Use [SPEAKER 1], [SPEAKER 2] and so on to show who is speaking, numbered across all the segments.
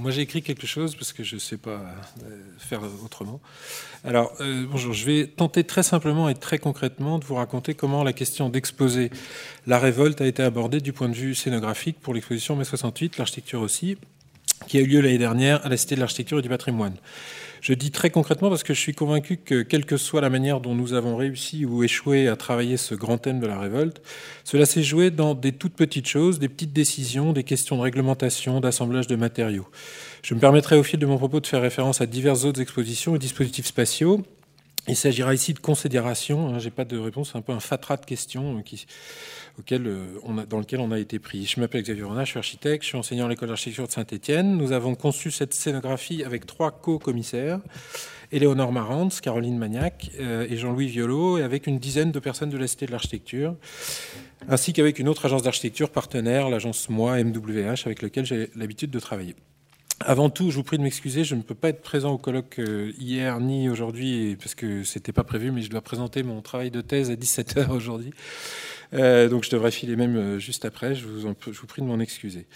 [SPEAKER 1] moi j'ai écrit quelque chose parce que je ne sais pas euh, faire autrement. Alors euh, bonjour, je vais tenter très simplement et très concrètement de vous raconter comment la question d'exposer la révolte a été abordée du point de vue scénographique pour l'exposition mai 68, l'architecture aussi, qui a eu lieu l'année dernière à la Cité de l'Architecture et du Patrimoine. Je dis très concrètement parce que je suis convaincu que, quelle que soit la manière dont nous avons réussi ou échoué à travailler ce grand thème de la révolte, cela s'est joué dans des toutes petites choses, des petites décisions, des questions de réglementation, d'assemblage de matériaux. Je me permettrai au fil de mon propos de faire référence à diverses autres expositions et dispositifs spatiaux. Il s'agira ici de considérations, hein, j'ai pas de réponse, c'est un peu un fatras de questions euh, euh, dans lequel on a été pris. Je m'appelle Xavier Renat, je suis architecte, je suis enseignant à l'école d'architecture de Saint-Étienne. Nous avons conçu cette scénographie avec trois co-commissaires, Éléonore Marantz, Caroline Magnac euh, et Jean-Louis Violo, et avec une dizaine de personnes de la Cité de l'Architecture, ainsi qu'avec une autre agence d'architecture partenaire, l'agence MOI MWH, avec laquelle j'ai l'habitude de travailler. Avant tout, je vous prie de m'excuser, je ne peux pas être présent au colloque euh, hier ni aujourd'hui parce que c'était pas prévu, mais je dois présenter mon travail de thèse à 17h aujourd'hui. Euh, donc je devrais filer même euh, juste après, je vous, prie de m'en excuser.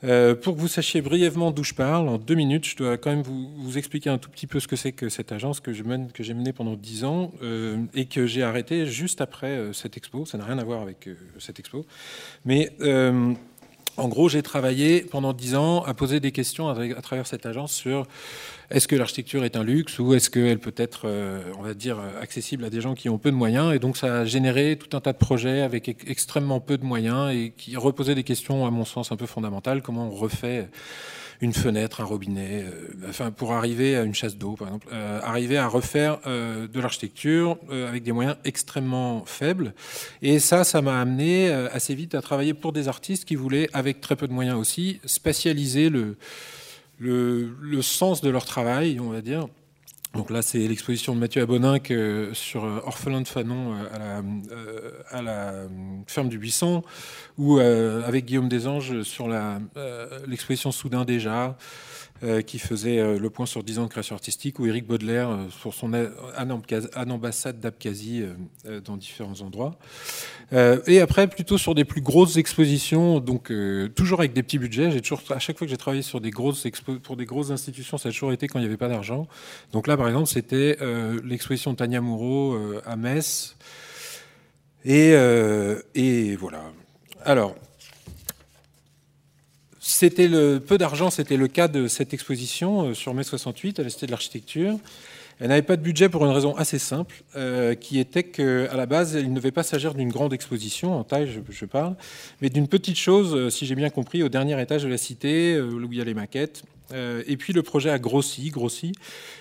[SPEAKER 1] Pour que vous sachiez brièvement d'où je parle, en deux minutes, je dois quand même vous, expliquer un tout petit peu ce que c'est que cette agence que j'ai menée pendant dix ans et que j'ai arrêté juste après cette expo. Ça n'a rien à voir avec cette expo, mais en gros, j'ai travaillé pendant dix ans à poser des questions à, travers cette agence sur est-ce que l'architecture est un luxe ou est-ce qu'elle peut être, euh, on va dire, accessible à des gens qui ont peu de moyens Et donc, ça a généré tout un tas de projets avec extrêmement peu de moyens et qui reposaient des questions, à mon sens, un peu fondamentales. Comment on refait une fenêtre, un robinet, euh, enfin pour arriver à une chasse d'eau, par exemple, euh, arriver à refaire euh, de l'architecture avec des moyens extrêmement faibles. Et ça, ça m'a amené assez vite à travailler pour des artistes qui voulaient, avec très peu de moyens aussi, spatialiser le, le, sens de leur travail, on va dire. Donc là, c'est l'exposition de Mathieu Aboninck sur Orphelin de Fanon à la, à la ferme du Buisson, ou avec Guillaume Desanges sur l'exposition Soudain déjà, euh, qui faisait euh, le point sur 10 ans de création artistique, ou Éric Baudelaire euh, sur son ambassade d'Abkhazie dans différents endroits. et après, plutôt sur des plus grosses expositions, donc toujours avec des petits budgets. J'ai toujours, à chaque fois que j'ai travaillé sur des grosses pour des grosses institutions, ça a toujours été quand il n'y avait pas d'argent. Donc là, par exemple, c'était l'exposition de Tania Moreau à Metz. Et, et voilà. Alors, c'était le peu d'argent, c'était le cas de cette exposition euh, sur mai 68 à la Cité de l'Architecture. Elle n'avait pas de budget pour une raison assez simple, euh, qui était qu'à la base, il ne devait pas s'agir d'une grande exposition, en taille je, parle, mais d'une petite chose, euh, si j'ai bien compris, au dernier étage de la cité, où il y a les maquettes. et puis le projet a grossi, grossi.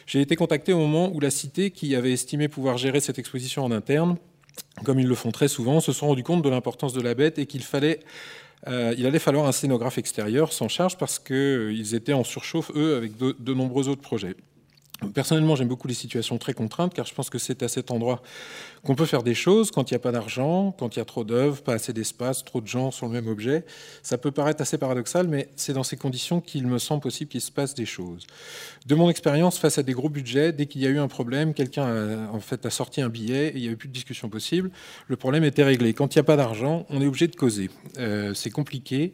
[SPEAKER 1] J'ai été contacté au moment où la cité, qui avait estimé pouvoir gérer cette exposition en interne, comme ils le font très souvent, se sont rendu compte de l'importance de la bête et qu'il fallait euh, il allait falloir un scénographe extérieur sans charge parce qu'ils euh, étaient en surchauffe, eux, avec de nombreux autres projets. Personnellement, j'aime beaucoup les situations très contraintes, car je pense que c'est à cet endroit qu'on peut faire des choses quand il n'y a pas d'argent, quand il y a trop d'œuvres, pas assez d'espace, trop de gens sur le même objet. Ça peut paraître assez paradoxal, mais c'est dans ces conditions qu'il me semble possible qu'il se passe des choses. De mon expérience, face à des gros budgets, dès qu'il y a eu un problème, quelqu'un a, en fait, a sorti un billet et il n'y avait plus de discussion possible. Le problème était réglé. Quand il n'y a pas d'argent, on est obligé de causer. Euh, c'est compliqué.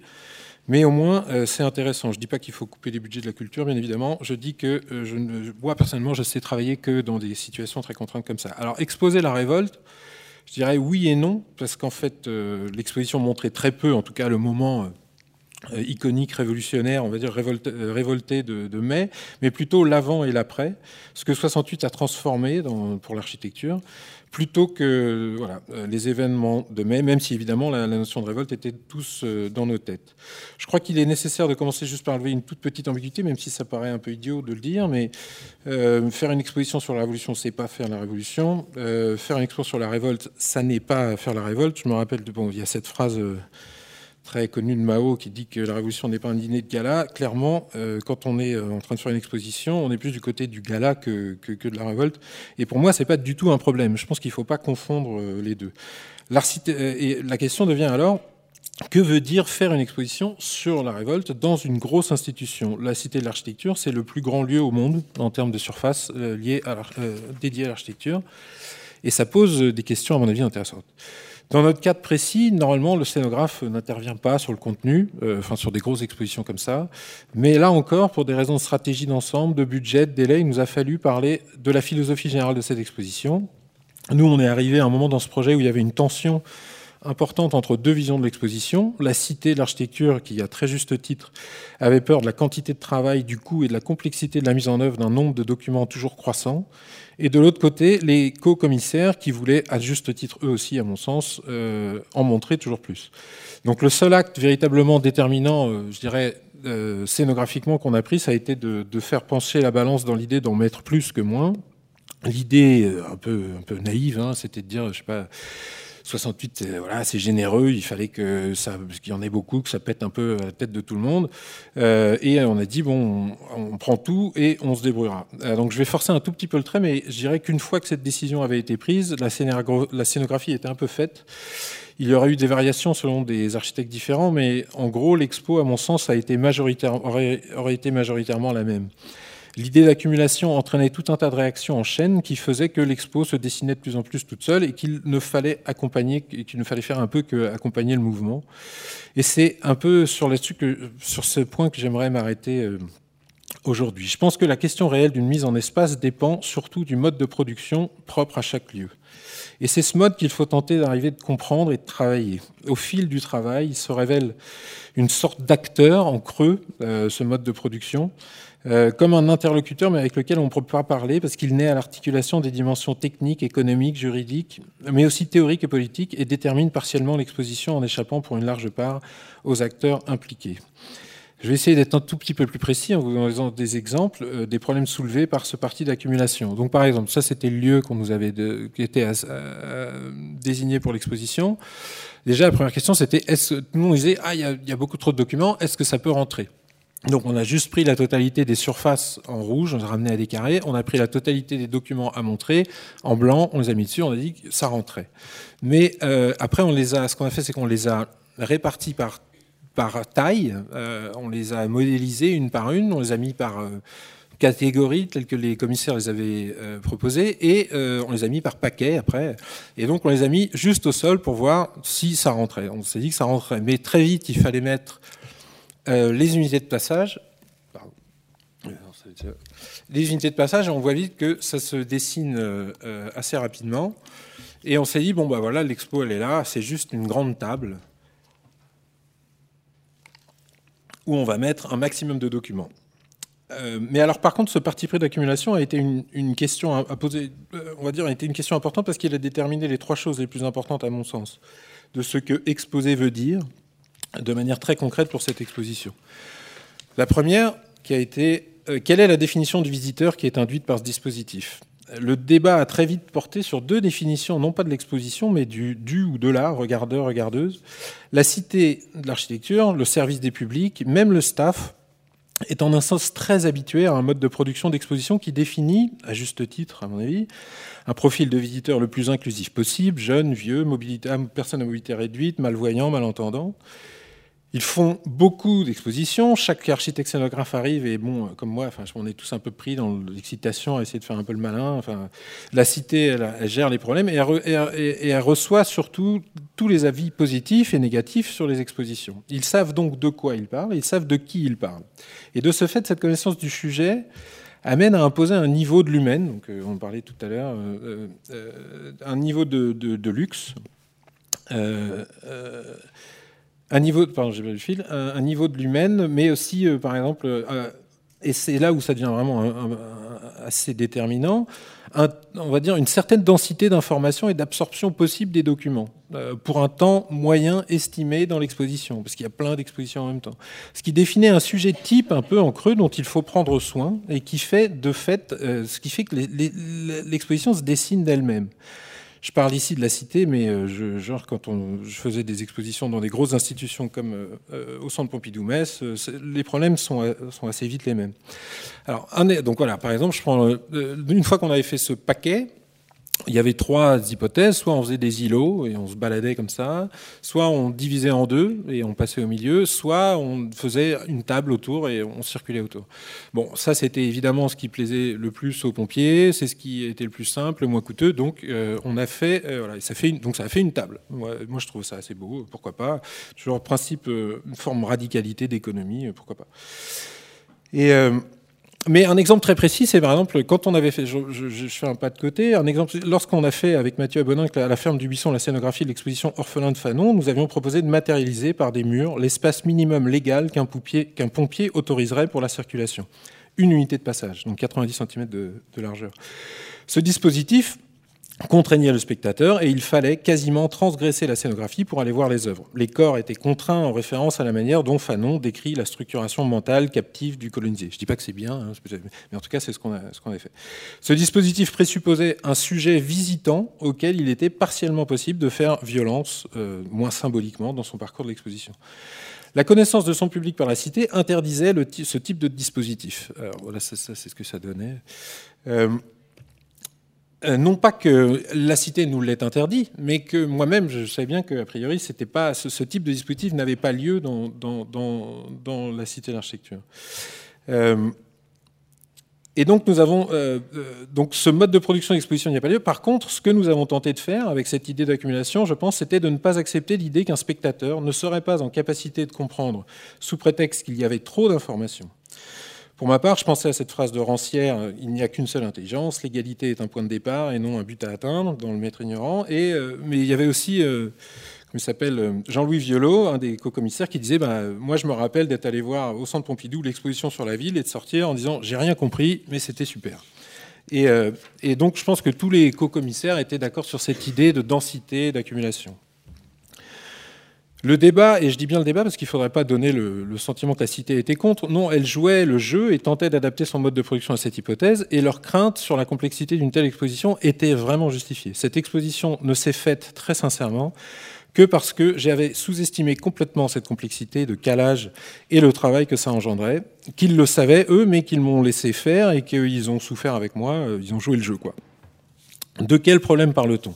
[SPEAKER 1] Mais au moins, euh, c'est intéressant. Je ne dis pas qu'il faut couper les budgets de la culture, bien évidemment. Je dis que euh, je ne, moi, personnellement, je sais travailler que dans des situations très contraintes comme ça. Alors, exposer la révolte, je dirais oui et non, parce qu'en fait, euh, l'exposition montrait très peu, en tout cas le moment iconique, révolutionnaire, on va dire révolté, de, mai, mais plutôt l'avant et l'après, ce que 68 a transformé pour l'architecture plutôt que voilà, euh, les événements de mai, même si évidemment la, notion de révolte était tous euh, dans nos têtes. Je crois qu'il est nécessaire de commencer juste par lever une toute petite ambiguïté, même si ça paraît un peu idiot de le dire, mais euh, faire une exposition sur la révolution, c'est pas faire la révolution. faire une exposition sur la révolte, ça n'est pas faire la révolte. Je me rappelle, bon, il y a cette phrase très connu de Mao qui dit que la révolution n'est pas un dîner de gala. Clairement, euh, quand on est euh, en train de faire une exposition, on est plus du côté du gala que, que, de la révolte. Et pour moi, c'est pas du tout un problème. Je pense qu'il ne faut pas confondre euh, les deux. La question devient alors, que veut dire faire une exposition sur la révolte dans une grosse institution? La Cité de l'Architecture, c'est le plus grand lieu au monde en termes de surface à dédié à l'architecture. Et ça pose des questions, à mon avis, intéressantes. Dans notre cadre précis, normalement, le scénographe n'intervient pas sur le contenu, euh, enfin sur des grosses expositions comme ça. Mais là encore, pour des raisons de stratégie d'ensemble, de budget, de délai, il nous a fallu parler de la philosophie générale de cette exposition. Nous, on est arrivé à un moment dans ce projet où il y avait une tension importante entre deux visions de l'exposition. La cité de l'architecture, qui à très juste titre avait peur de la quantité de travail, du coût et de la complexité de la mise en œuvre d'un nombre de documents toujours croissant. Et de l'autre côté, les co-commissaires qui voulaient, à juste titre eux aussi, à mon sens, euh, en montrer toujours plus. Donc le seul acte véritablement déterminant, euh, je dirais, euh, scénographiquement qu'on a pris, ça a été de, faire pencher la balance dans l'idée d'en mettre plus que moins. L'idée un peu, naïve, hein, c'était de dire, je sais pas, 68, voilà, c'est généreux, il fallait que ça, qu'il y en ait beaucoup, que ça pète un peu à la tête de tout le monde. Euh, et on a dit, bon, on, prend tout et on se débrouillera. Euh, donc je vais forcer un tout petit peu le trait, mais je dirais qu'une fois que cette décision avait été prise, la, scénographie était un peu faite. Il y aurait eu des variations selon des architectes différents, mais en gros, l'expo, à mon sens, a aurait été majoritairement la même. L'idée d'accumulation entraînait tout un tas de réactions en chaîne qui faisaient que l'expo se dessinait de plus en plus toute seule et qu'il ne fallait accompagner, qu'il ne fallait faire un peu que accompagner le mouvement. Et c'est un peu sur ce point que j'aimerais m'arrêter euh, aujourd'hui. Je pense que la question réelle d'une mise en espace dépend surtout du mode de production propre à chaque lieu. Et c'est ce mode qu'il faut tenter d'arriver de comprendre et de travailler. Au fil du travail, il se révèle une sorte d'acteur en creux, euh, ce mode de production, euh, comme un interlocuteur, mais avec lequel on ne peut pas parler, parce qu'il naît à l'articulation des dimensions techniques, économiques, juridiques, mais aussi théoriques et politiques, et détermine partiellement l'exposition en échappant pour une large part aux acteurs impliqués. Je vais essayer d'être un tout petit peu plus précis en vous donnant des exemples euh, des problèmes soulevés par ce parti d'accumulation. Donc, par exemple, ça, c'était le lieu qu'on nous avait de, qui était euh, désigné pour l'exposition. Déjà, la première question, c'était est-ce que nous on disait ah il y a beaucoup trop de documents, est-ce que ça peut rentrer? Donc on a juste pris la totalité des surfaces en rouge, on les a ramené à des carrés, on a pris la totalité des documents à montrer en blanc, on les a mis dessus, on a dit que ça rentrait. Mais euh, après on les a, ce qu'on a fait c'est qu'on les a répartis par taille, euh, on les a modélisés une par une, on les a mis par euh, catégorie telles que les commissaires les avaient proposées et on les a mis par paquet après. Et donc on les a mis juste au sol pour voir si ça rentrait. On s'est dit que ça rentrait, mais très vite il fallait mettre euh, les unités de passage. Les de passage, on voit vite que ça se dessine euh, assez rapidement. Et on s'est dit, bon, bah voilà, l'expo, elle est là, c'est juste une grande table où on va mettre un maximum de documents. Euh, mais alors, par contre, ce parti pris d'accumulation a été une, question à, poser, on dire, a été une question importante parce qu'il a déterminé les trois choses les plus importantes, à mon sens, de ce que exposer veut dire, de manière très concrète pour cette exposition. La première, qui a été euh, quelle est la définition du visiteur qui est induite par ce dispositif? Le débat a très vite porté sur deux définitions, non pas de l'exposition, mais du, ou de la, regardeur, regardeuse. La cité de l'architecture, le service des publics, même le staff, est en un sens très habitué à un mode de production d'exposition qui définit, à juste titre à mon avis, un profil de visiteur le plus inclusif possible, jeune, vieux, mobilité, personne à mobilité réduite, malvoyant, malentendant. Ils font beaucoup d'expositions. Chaque architecte scénographe arrive et bon, comme moi, enfin, on est tous un peu pris dans l'excitation à essayer de faire un peu le malin. Enfin, la cité, elle, gère les problèmes et elle, reçoit surtout tous les avis positifs et négatifs sur les expositions. Ils savent donc de quoi ils parlent, ils savent de qui ils parlent. Et de ce fait, cette connaissance du sujet amène à imposer un niveau de l'humaine. Donc, euh, on parlait tout à l'heure, euh, euh, un niveau de luxe un niveau, pardon, le fil, un, niveau de l'humaine, mais aussi, euh, par exemple, euh, et c'est là où ça devient vraiment assez déterminant, on va dire une certaine densité d'information et d'absorption possible des documents euh, pour un temps moyen estimé dans l'exposition, parce qu'il y a plein d'expositions en même temps. Ce qui définit un sujet type un peu en creux dont il faut prendre soin et qui fait de fait, ce qui fait que l'exposition se dessine d'elle-même. Je parle ici de la cité, mais euh, genre quand on, je faisais des expositions dans des grosses institutions comme euh, euh, au Centre Pompidou-Metz, les problèmes sont, sont, assez vite les mêmes. Alors, un, donc voilà, par exemple, je prends une fois qu'on avait fait ce paquet, il y avait trois hypothèses. Soit on faisait des îlots et on se baladait comme ça, soit on divisait en deux et on passait au milieu, soit on faisait une table autour et on circulait autour. Bon, ça c'était évidemment ce qui plaisait le plus aux pompiers, c'est ce qui était le plus simple, le moins coûteux. Donc euh, on a fait, euh, voilà, ça fait donc ça a fait une table. Moi, je trouve ça assez beau, pourquoi pas. Toujours principe, euh, une forme de radicalité d'économie, pourquoi pas. Et mais un exemple très précis, c'est par exemple quand on avait fait, je, fais un pas de côté, un exemple, lorsqu'on a fait avec Mathieu Abonin à la ferme du Buisson la scénographie de l'exposition Orphelin de Fanon, nous avions proposé de matérialiser par des murs l'espace minimum légal qu'un pompier, pompier, autoriserait pour la circulation. Une unité de passage, donc 90 cm de, de largeur. Ce dispositif, contraignait le spectateur et il fallait quasiment transgresser la scénographie pour aller voir les œuvres. Les corps étaient contraints en référence à la manière dont Fanon décrit la structuration mentale captive du colonisé. Je ne dis pas que c'est bien, hein, mais en tout cas c'est ce qu'on a, fait. Ce dispositif présupposait un sujet visitant auquel il était partiellement possible de faire violence, euh, moins symboliquement, dans son parcours de l'exposition. La connaissance de son public par la cité interdisait ce type de dispositif. Alors voilà, ça, c'est ce que ça donnait. Euh, non pas que la cité nous l'ait interdit, mais que moi-même, je savais bien qu'a priori, ce, type de dispositif n'avait pas lieu dans, la cité d'architecture. Euh, et donc, nous avons, euh, donc ce mode de production d'exposition n'y a pas lieu. Par contre, ce que nous avons tenté de faire avec cette idée d'accumulation, je pense, c'était de ne pas accepter l'idée qu'un spectateur ne serait pas en capacité de comprendre, sous prétexte qu'il y avait trop d'informations, pour ma part, je pensais à cette phrase de Rancière il n'y a qu'une seule intelligence, l'égalité est un point de départ et non un but à atteindre dans le maître ignorant. Et, euh, mais il y avait aussi, euh, il s'appelle, euh, Jean-Louis Violot, un des co-commissaires, qui disait bah, Moi, je me rappelle d'être allé voir au centre Pompidou l'exposition sur la ville et de sortir en disant J'ai rien compris, mais c'était super. Et donc, je pense que tous les co-commissaires étaient d'accord sur cette idée de densité, d'accumulation. Le débat, et je dis bien le débat parce qu'il ne faudrait pas donner le, sentiment que la cité était contre, non, elle jouait le jeu et tentait d'adapter son mode de production à cette hypothèse, et leur crainte sur la complexité d'une telle exposition était vraiment justifiée. Cette exposition ne s'est faite très sincèrement que parce que j'avais sous-estimé complètement cette complexité de calage et le travail que ça engendrait, qu'ils le savaient eux, mais qu'ils m'ont laissé faire et qu'ils ont souffert avec moi, euh, ils ont joué le jeu. De quel problème parle-t-on?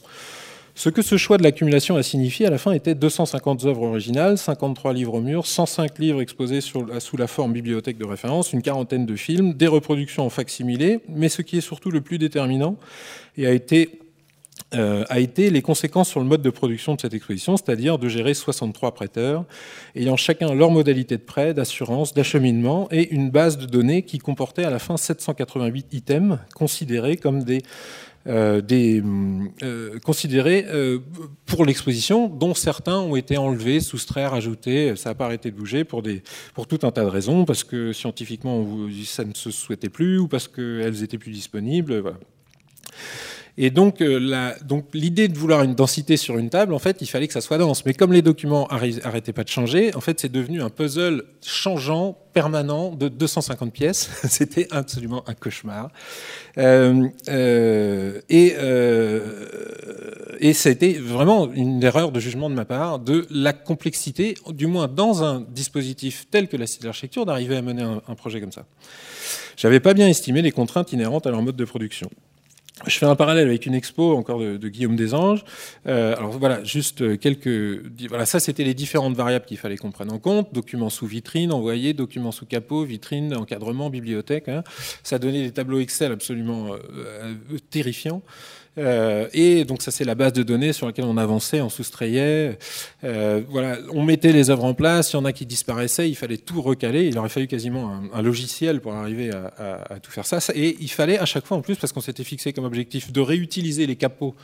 [SPEAKER 1] Ce que ce choix de l'accumulation a signifié à la fin était 250 œuvres originales, 53 livres au mur, 105 livres exposés sous la forme bibliothèque de référence, une quarantaine de films, des reproductions en facsimilé, mais ce qui est surtout le plus déterminant a été euh, a été les conséquences sur le mode de production de cette exposition, c'est-à-dire de gérer 63 prêteurs, ayant chacun leur modalité de prêt, d'assurance, d'acheminement, et une base de données qui comportait à la fin 788 items considérés comme des euh, des, euh, considérés euh, pour l'exposition, dont certains ont été enlevés, soustraits, rajoutés. Ça n'a pas arrêté de bouger pour, tout un tas de raisons, parce que scientifiquement ça ne se souhaitait plus, ou parce qu'elles étaient plus disponibles. Et donc, euh, donc l'idée de vouloir une densité sur une table, en fait, il fallait que ça soit dense. Mais comme les documents arrêtaient pas de changer, en fait, c'est devenu un puzzle changeant, permanent, de 250 pièces. C'était absolument un cauchemar. Euh, euh, et, euh, vraiment une erreur de jugement de ma part de la complexité, du moins dans un dispositif tel que la cité d'architecture, d'arriver à mener un, un projet comme ça. J'avais pas bien estimé les contraintes inhérentes à leur mode de production. Je fais un parallèle avec une expo encore de, Guillaume Desanges. Euh, alors voilà, juste quelques. Voilà, ça c'était les différentes variables qu'il fallait qu'on prenne en compte. Documents sous vitrine, envoyés, documents sous capot, vitrine, encadrement, bibliothèque. Hein. Ça donnait des tableaux Excel absolument euh, euh, terrifiants. Euh, et donc ça c'est la base de données sur laquelle on avançait, on soustrayait. Euh, voilà, on mettait les œuvres en place. Il y en a qui disparaissaient, il fallait tout recaler. Il aurait fallu quasiment un, logiciel pour arriver à, tout faire ça. Et il fallait à chaque fois en plus, parce qu'on s'était fixé comme objectif de réutiliser les capots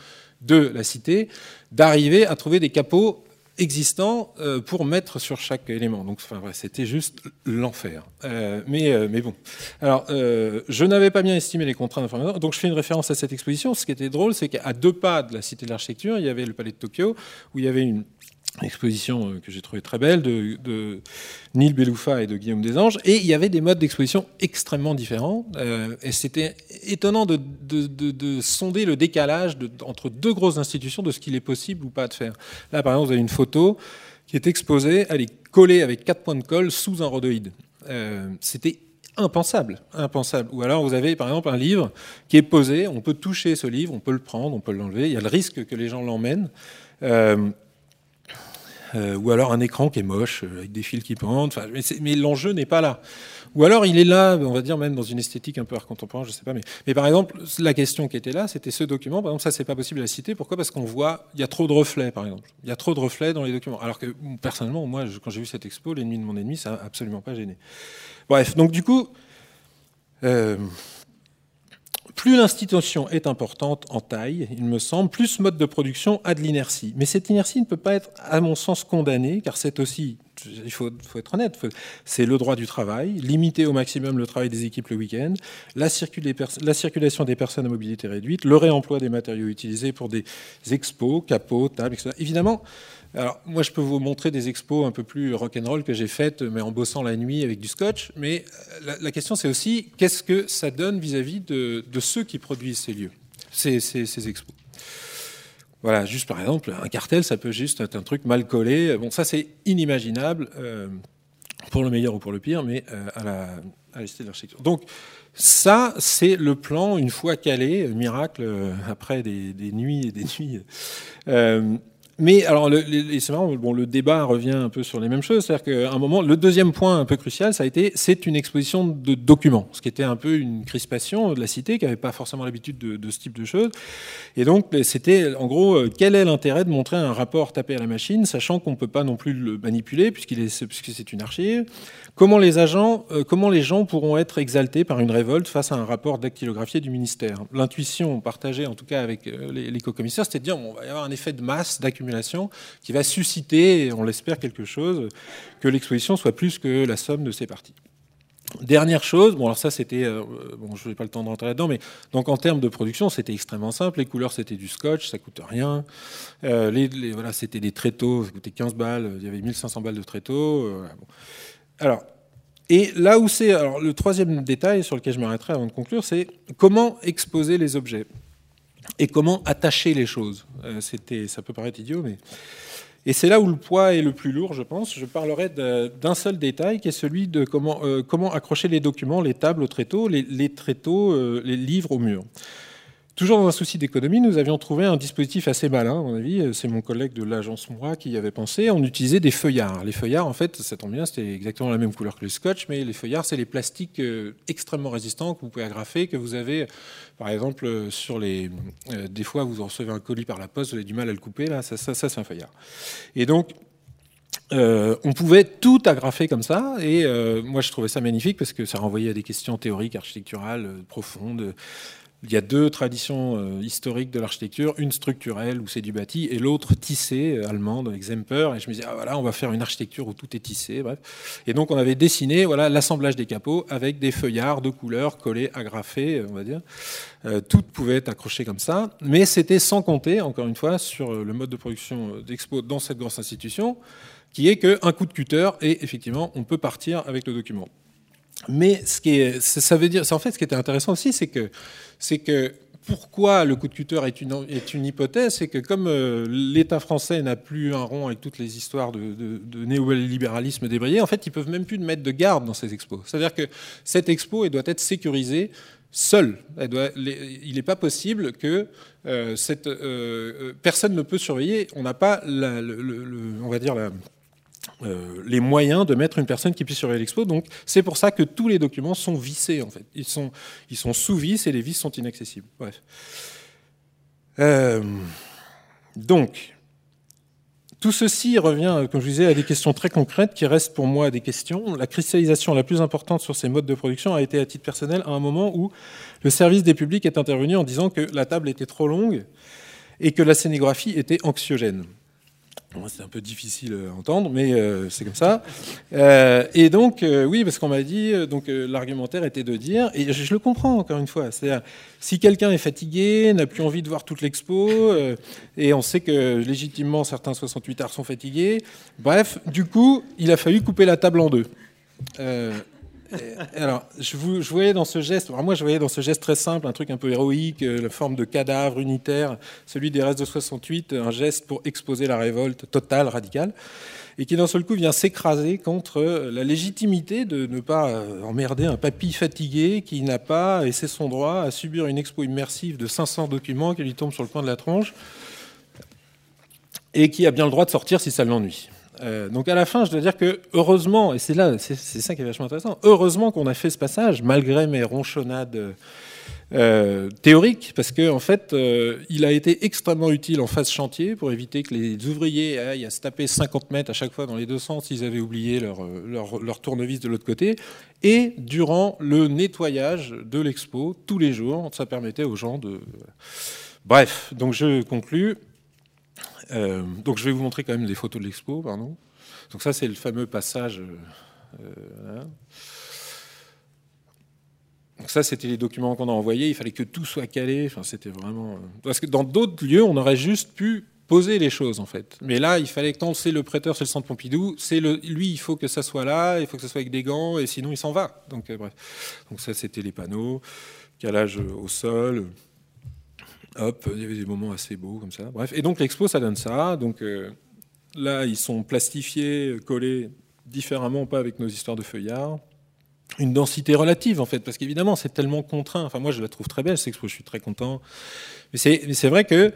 [SPEAKER 1] de la cité, d'arriver à trouver des capots existants euh, pour mettre sur chaque élément. Donc, enfin, c'était juste l'enfer. Euh, mais, euh, mais bon. Alors, je n'avais pas bien estimé les contraintes d'information, donc je fais une référence à cette exposition. Ce qui était drôle, c'est qu'à deux pas de la Cité de l'Architecture, il y avait le Palais de Tokyo, où il y avait une exposition euh, que j'ai trouvée très belle de, de, Neil Beloufa et de Guillaume Desanges. Et il y avait des modes d'exposition extrêmement différents. Euh, et c'était étonnant de, de, de, sonder le décalage entre deux grosses institutions de ce qu'il est possible ou pas de faire. Là, par exemple, vous avez une photo qui est exposée, elle est collée avec quatre points de colle sous un rhodoïde. Euh, c'était impensable, impensable. Ou alors vous avez par exemple un livre qui est posé, on peut toucher ce livre, on peut le prendre, on peut l'enlever, il y a le risque que les gens l'emmènent. Euh, ou alors un écran qui est moche, euh, avec des fils qui pendent, mais, l'enjeu n'est pas là. Ou alors il est là, on va dire même dans une esthétique un peu art contemporain, je sais pas. Mais, mais par exemple, la question qui était là, c'était ce document. Par exemple, ça c'est pas possible à citer. Pourquoi? Parce qu'on voit, il y a trop de reflets, par exemple. Il y a trop de reflets dans les documents. Alors que personnellement, moi, quand j'ai vu cette expo, l'ennemi de mon ennemi, ça n'a absolument pas gêné. Bref, donc du coup. Euh, plus l'institution est importante en taille, il me semble, plus ce mode de production a de l'inertie. Mais cette inertie ne peut pas être, à mon sens, condamnée, car c'est aussi, il faut, être honnête, c'est le droit du travail, limiter au maximum le travail des équipes le week-end, la, la, circulation des personnes à mobilité réduite, le réemploi des matériaux utilisés pour des expos, capots, tables, etc. Évidemment, alors, moi, je peux vous montrer des expos un peu plus rock'n'roll que j'ai faites, mais en bossant la nuit avec du scotch. Mais euh, la, question, c'est aussi qu'est-ce que ça donne vis-à-vis de, ceux qui produisent ces lieux, ces, expos? Voilà, juste par exemple, un cartel, ça peut juste être un truc mal collé. Bon, ça, c'est inimaginable, euh, pour le meilleur ou pour le pire, mais euh, à la de l'architecture. Donc, ça, c'est le plan, une fois calé, miracle, après des, nuits et des nuits. Mais alors, c'est marrant, bon, le débat revient un peu sur les mêmes choses. C'est-à-dire qu'à un moment, le deuxième point un peu crucial, ça a été, c'est une exposition de documents, ce qui était un peu une crispation de la cité, qui n'avait pas forcément l'habitude de, ce type de choses. Et donc, c'était, en gros, euh, quel est l'intérêt de montrer un rapport tapé à la machine, sachant qu'on ne peut pas non plus le manipuler, puisque c'est une archive? Comment les agents, euh, comment les gens pourront être exaltés par une révolte face à un rapport dactylographié du ministère? L'intuition partagée, en tout cas avec euh, les, co-commissaires, c'était de dire bon, on va y avoir un effet de masse, d'accumulation, qui va susciter, on l'espère, quelque chose, que l'exposition soit plus que la somme de ses parties. Dernière chose, bon alors ça c'était, euh, bon je n'ai pas le temps de rentrer là-dedans, mais donc en termes de production c'était extrêmement simple, les couleurs c'était du scotch, ça coûte rien, les, voilà c'était des tréteaux, ça coûtait 15 balles, il y avait 1500 balles de tréteaux. bon. Alors, et là où c'est. Alors, le troisième détail sur lequel je m'arrêterai avant de conclure, c'est comment exposer les objets et comment attacher les choses. Euh, c'était, ça peut paraître idiot, mais. Et c'est là où le poids est le plus lourd, je pense. Je parlerai d'un seul détail, qui est celui de comment, euh, accrocher les documents, les tables au tréteau, les, les tréteaux, euh, les livres au mur. Toujours dans un souci d'économie, nous avions trouvé un dispositif assez malin, à mon avis. C'est mon collègue de l'agence Moi qui y avait pensé. On utilisait des feuillards. Les feuillards, en fait, ça tombe bien, c'était exactement la même couleur que le scotch, mais les feuillards, c'est les plastiques euh, extrêmement résistants que vous pouvez agrafer, que vous avez, par exemple, euh, sur les. Euh, des fois, vous recevez un colis par la poste, vous avez du mal à le couper. Là, ça, ça, c'est un feuillard. Et donc, on pouvait tout agrafer comme ça, et moi je trouvais ça magnifique parce que ça renvoyait à des questions théoriques, architecturales, profondes, il y a deux traditions euh, historiques de l'architecture, une structurelle où c'est du bâti et l'autre tissée euh, allemande avec Zemper. Et je me disais, ah, voilà, on va faire une architecture où tout est tissé. Bref. Et donc on avait dessiné voilà l'assemblage des capots avec des feuillards de couleurs collés, agrafés, euh, on va dire. tout pouvait être accroché comme ça, mais c'était sans compter, encore une fois, sur le mode de production d'expo dans cette grosse institution, qui est qu'un coup de cutter et effectivement on peut partir avec le document. Mais ce qui est, ça veut dire, en fait, ce qui était intéressant aussi, c'est que, c'est que pourquoi le coup de cutter est une, est une hypothèse, c'est que comme euh, l'État français n'a plus un rond avec toutes les histoires de, de, néolibéralisme débrayé, en fait, ils peuvent même plus mettre de garde dans ces expos. C'est-à-dire que cette expo, doit être sécurisée seule. il n'est pas possible que euh, cette, euh, personne ne peut surveiller. On n'a pas, le, on va dire, la, euh, les moyens de mettre une personne qui puisse surveiller l'expo. Donc c'est pour ça que tous les documents sont vissés en fait. Ils sont, sous vis et les vis sont inaccessibles. Bref. Euh, donc tout ceci revient, comme je disais, à des questions très concrètes qui restent pour moi des questions. La cristallisation la plus importante sur ces modes de production a été à titre personnel à un moment où le service des publics est intervenu en disant que la table était trop longue et que la scénographie était anxiogène. C'est un peu difficile à entendre, mais euh, c'est comme ça. Euh, et donc, euh, oui, parce qu'on m'a dit, donc l'argumentaire était de dire, et je, le comprends encore une fois, c'est-à-dire si quelqu'un est fatigué, n'a plus envie de voir toute l'expo, et on sait que légitimement certains 68 arts sont fatigués, bref, du coup, il a fallu couper la table en deux. Alors, je, vous, voyais dans ce geste, moi je voyais dans ce geste très simple un truc un peu héroïque, la forme de cadavre unitaire, celui des restes de 68, un geste pour exposer la révolte totale, radicale et qui d'un seul coup vient s'écraser contre la légitimité de ne pas euh, emmerder un papy fatigué qui n'a pas, et c'est son droit, à subir une expo immersive de 500 documents qui lui tombent sur le coin de la tronche et qui a bien le droit de sortir si ça l'ennuie. Euh, donc à la fin, je dois dire que heureusement, et c'est là, c'est ça qui est vachement intéressant, heureusement qu'on a fait ce passage, malgré mes ronchonnades euh, théorique, parce qu'en en fait, euh, il a été extrêmement utile en phase chantier pour éviter que les ouvriers aillent à se taper 50 mètres à chaque fois dans les deux sens s'ils avaient oublié leur, leur, leur tournevis de l'autre côté, et durant le nettoyage de l'expo, tous les jours, ça permettait aux gens de... Bref, donc je conclus. Euh, donc je vais vous montrer quand même des photos de l'expo, pardon. Donc ça, c'est le fameux passage... Euh, donc ça, c'était les documents qu'on a envoyés. Il fallait que tout soit calé. Enfin, c'était vraiment. Euh, parce que dans d'autres lieux, on aurait juste pu poser les choses en fait. Mais là, il fallait que tant c'est le prêteur, c'est le centre Pompidou, c'est le lui, il faut que ça soit là, il faut que ça soit avec des gants, et sinon il s'en va. Donc euh, bref. Donc ça, c'était les panneaux, calage au sol. Hop, il y avait des moments assez beaux comme ça. Bref. Et donc l'expo, ça donne ça. Donc euh, là, ils sont plastifiés, collés différemment, pas avec nos histoires de feuillards une densité relative en fait, parce qu'évidemment c'est tellement contraint. Enfin moi je la trouve très belle cette expo, je suis très content. Mais c'est vrai que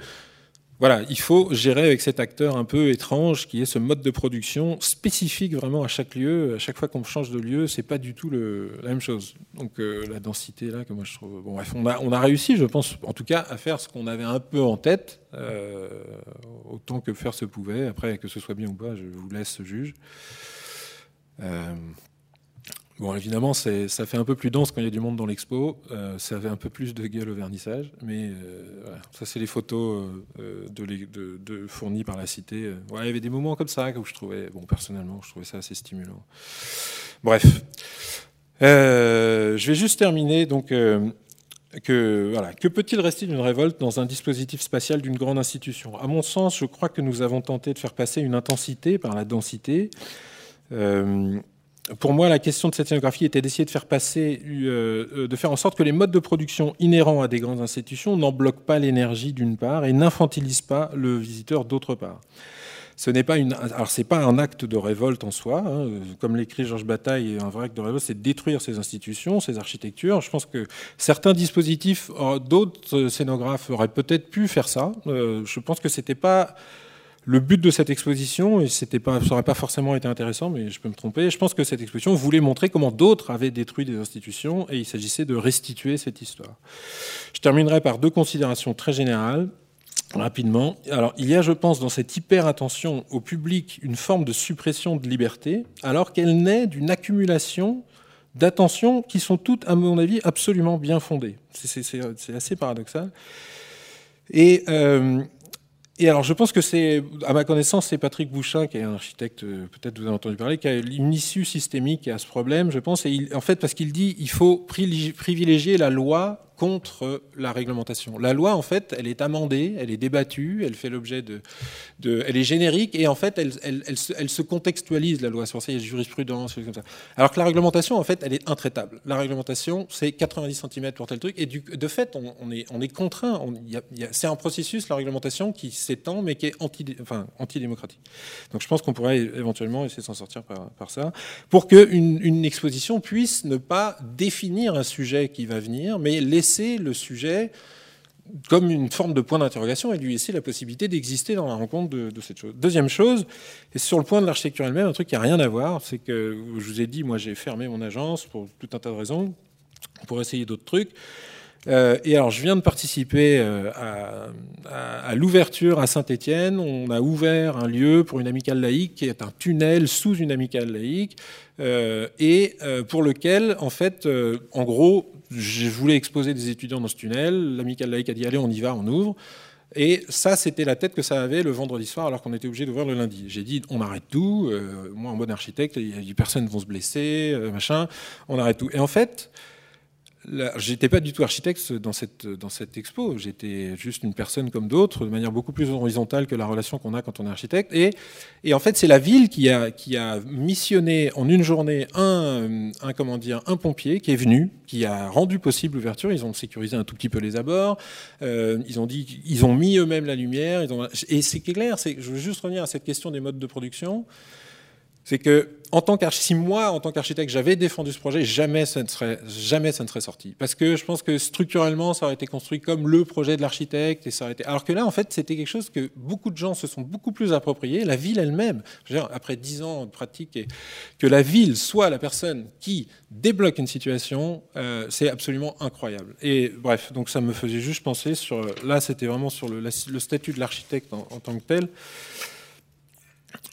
[SPEAKER 1] voilà, il faut gérer avec cet acteur un peu étrange qui est ce mode de production spécifique vraiment à chaque lieu. À chaque fois qu'on change de lieu, c'est pas du tout la même chose. Donc euh, la densité là que moi je trouve. Bon bref, on a, on a réussi, je pense, en tout cas, à faire ce qu'on avait un peu en tête, euh, autant que faire se pouvait. Après que ce soit bien ou pas, je vous laisse juge. Euh, Bon, évidemment, ça fait un peu plus dense quand il y a du monde dans l'expo. Euh, ça avait un peu plus de gueule au vernissage. Mais euh, voilà. ça, c'est les photos euh, de, fournies par la cité. Il y avait des moments comme ça où je trouvais, bon, personnellement, je trouvais ça assez stimulant. Bref. je vais juste terminer. Donc, que, voilà, que peut-il rester d'une révolte dans un dispositif spatial d'une grande institution? À mon sens, je crois que nous avons tenté de faire passer une intensité par la densité. Pour moi, la question de cette scénographie était d'essayer de faire passer, euh, euh, de faire en sorte que les modes de production inhérents à des grandes institutions n'en bloquent pas l'énergie d'une part et n'infantilisent pas le visiteur d'autre part. Ce n'est pas un acte de révolte en soi, hein. comme l'écrit Georges Bataille, un vrai acte de révolte, c'est de détruire ces institutions, ces architectures. Je pense que certains dispositifs, euh, d'autres scénographes auraient peut-être pu faire ça. je pense que c'était pas le but de cette exposition, et ça n'aurait pas forcément été intéressant, mais je peux me tromper, je pense que cette exposition voulait montrer comment d'autres avaient détruit des institutions, et il s'agissait de restituer cette histoire. Je terminerai par deux considérations très générales, rapidement. Alors, il y a, je pense, dans cette hyper-attention au public, une forme de suppression de liberté, alors qu'elle naît d'une accumulation d'attention qui sont toutes, à mon avis, absolument bien fondées. C'est assez paradoxal. Et euh, et alors, je pense que c'est, à ma connaissance, c'est Patrick Bouchin, qui est un architecte, euh, peut-être vous avez entendu parler, qui a une issue systémique à ce problème, je pense. Et il, en fait, parce qu'il dit, il faut privilégier la loi contre la réglementation. La loi, en fait, elle est amendée, elle est débattue, elle fait l'objet de, elle est générique et en fait, elle, se, contextualise la loi. Sur ça, il y a jurisprudence, comme ça. Alors que la réglementation, en fait, elle est intraitable. La réglementation, c'est 90 cm pour tel truc et de fait, on, est, on est contraint. c'est un processus, la réglementation, qui s'étend mais qui est anti, enfin, antidémocratique. Donc, je pense qu'on pourrait éventuellement essayer de s'en sortir par, par ça pour qu'une une exposition puisse ne pas définir un sujet qui va venir, mais laisser laisser le sujet comme une forme de point d'interrogation et lui laisser la possibilité d'exister dans la rencontre de, cette chose. Deuxième chose, et sur le point de l'architecture elle-même, un truc qui n'a rien à voir, c'est que je vous ai dit, moi j'ai fermé mon agence pour tout un tas de raisons, pour essayer d'autres trucs. Euh, et alors, je viens de participer euh, à, l'ouverture à Saint-Étienne. On a ouvert un lieu pour une amicale laïque qui est un tunnel sous une amicale laïque euh, et pour lequel, en fait, en gros, je voulais exposer des étudiants dans ce tunnel. L'amicale laïque a dit allez, on y va, on ouvre. Et ça, c'était la tête que ça avait le vendredi soir, alors qu'on était obligé d'ouvrir le lundi. J'ai dit, on arrête tout. moi, en mode architecte, il y a vont se blesser, machin. On arrête tout. Et en fait, J'étais pas du tout architecte dans cette, dans cette expo, j'étais juste une personne comme d'autres, de manière beaucoup plus horizontale que la relation qu'on a quand on est architecte. Et, en fait, c'est la ville qui a, qui a missionné en une journée un, un, comment dire, un pompier qui est venu, qui a rendu possible l'ouverture. Ils ont sécurisé un tout petit peu les abords, euh, ils ont dit, ils ont mis eux-mêmes la lumière. Ils ont, et c'est clair, je veux juste revenir à cette question des modes de production c'est que en tant si moi, en tant qu'architecte, j'avais défendu ce projet, jamais ça, ne serait, jamais ça ne serait sorti. Parce que je pense que structurellement, ça aurait été construit comme le projet de l'architecte. et ça aurait été... Alors que là, en fait, c'était quelque chose que beaucoup de gens se sont beaucoup plus appropriés. La ville elle-même, après dix ans de pratique, que la ville soit la personne qui débloque une situation, euh, c'est absolument incroyable. Et bref, donc ça me faisait juste penser sur... Là, c'était vraiment sur le, statut de l'architecte en tant que tel.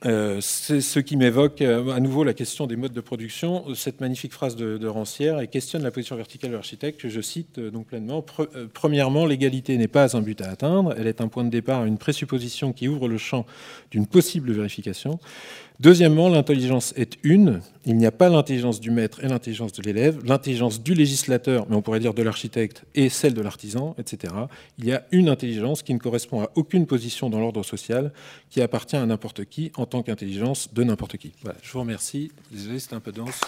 [SPEAKER 1] Euh, c'est ce qui m'évoque euh, à nouveau la question des modes de production. Cette magnifique phrase de, Rancière et questionne la position verticale de l'architecte que je cite euh, donc pleinement. premièrement, l'égalité n'est pas un but à atteindre, elle est un point de départ, une présupposition qui ouvre le champ d'une possible vérification. Deuxièmement, l'intelligence est une. Il n'y a pas l'intelligence du maître et l'intelligence de l'élève, l'intelligence du législateur, mais on pourrait dire de l'architecte, et celle de l'artisan, etc. Il y a une intelligence qui ne correspond à aucune position dans l'ordre social, qui appartient à n'importe qui en tant qu'intelligence de n'importe qui. je vous remercie. Désolé, c'était un peu dense.